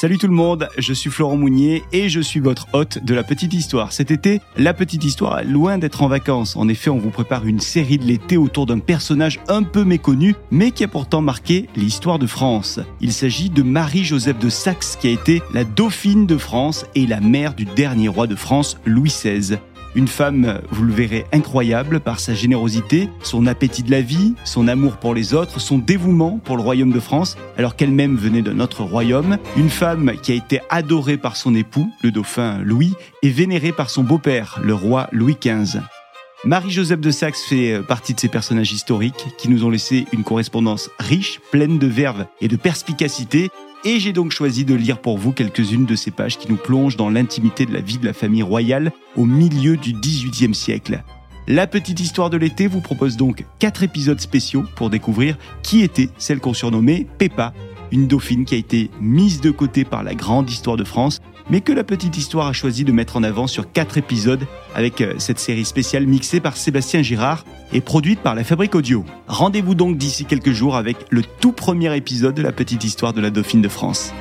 Salut tout le monde, je suis Florent Mounier et je suis votre hôte de la petite histoire. Cet été, la petite histoire loin d'être en vacances. En effet, on vous prépare une série de l'été autour d'un personnage un peu méconnu, mais qui a pourtant marqué l'histoire de France. Il s'agit de Marie-Joseph de Saxe qui a été la dauphine de France et la mère du dernier roi de France, Louis XVI. Une femme, vous le verrez, incroyable par sa générosité, son appétit de la vie, son amour pour les autres, son dévouement pour le royaume de France, alors qu'elle-même venait d'un autre royaume. Une femme qui a été adorée par son époux, le dauphin Louis, et vénérée par son beau-père, le roi Louis XV. Marie-Joseph de Saxe fait partie de ces personnages historiques qui nous ont laissé une correspondance riche, pleine de verve et de perspicacité, et j'ai donc choisi de lire pour vous quelques-unes de ces pages qui nous plongent dans l'intimité de la vie de la famille royale au milieu du XVIIIe siècle. La petite histoire de l'été vous propose donc quatre épisodes spéciaux pour découvrir qui était celle qu'on surnommait Peppa, une dauphine qui a été mise de côté par la grande histoire de France, mais que la petite histoire a choisi de mettre en avant sur quatre épisodes avec euh, cette série spéciale mixée par Sébastien Girard et produite par la Fabrique Audio. Rendez-vous donc d'ici quelques jours avec le tout premier épisode de la petite histoire de la dauphine de France.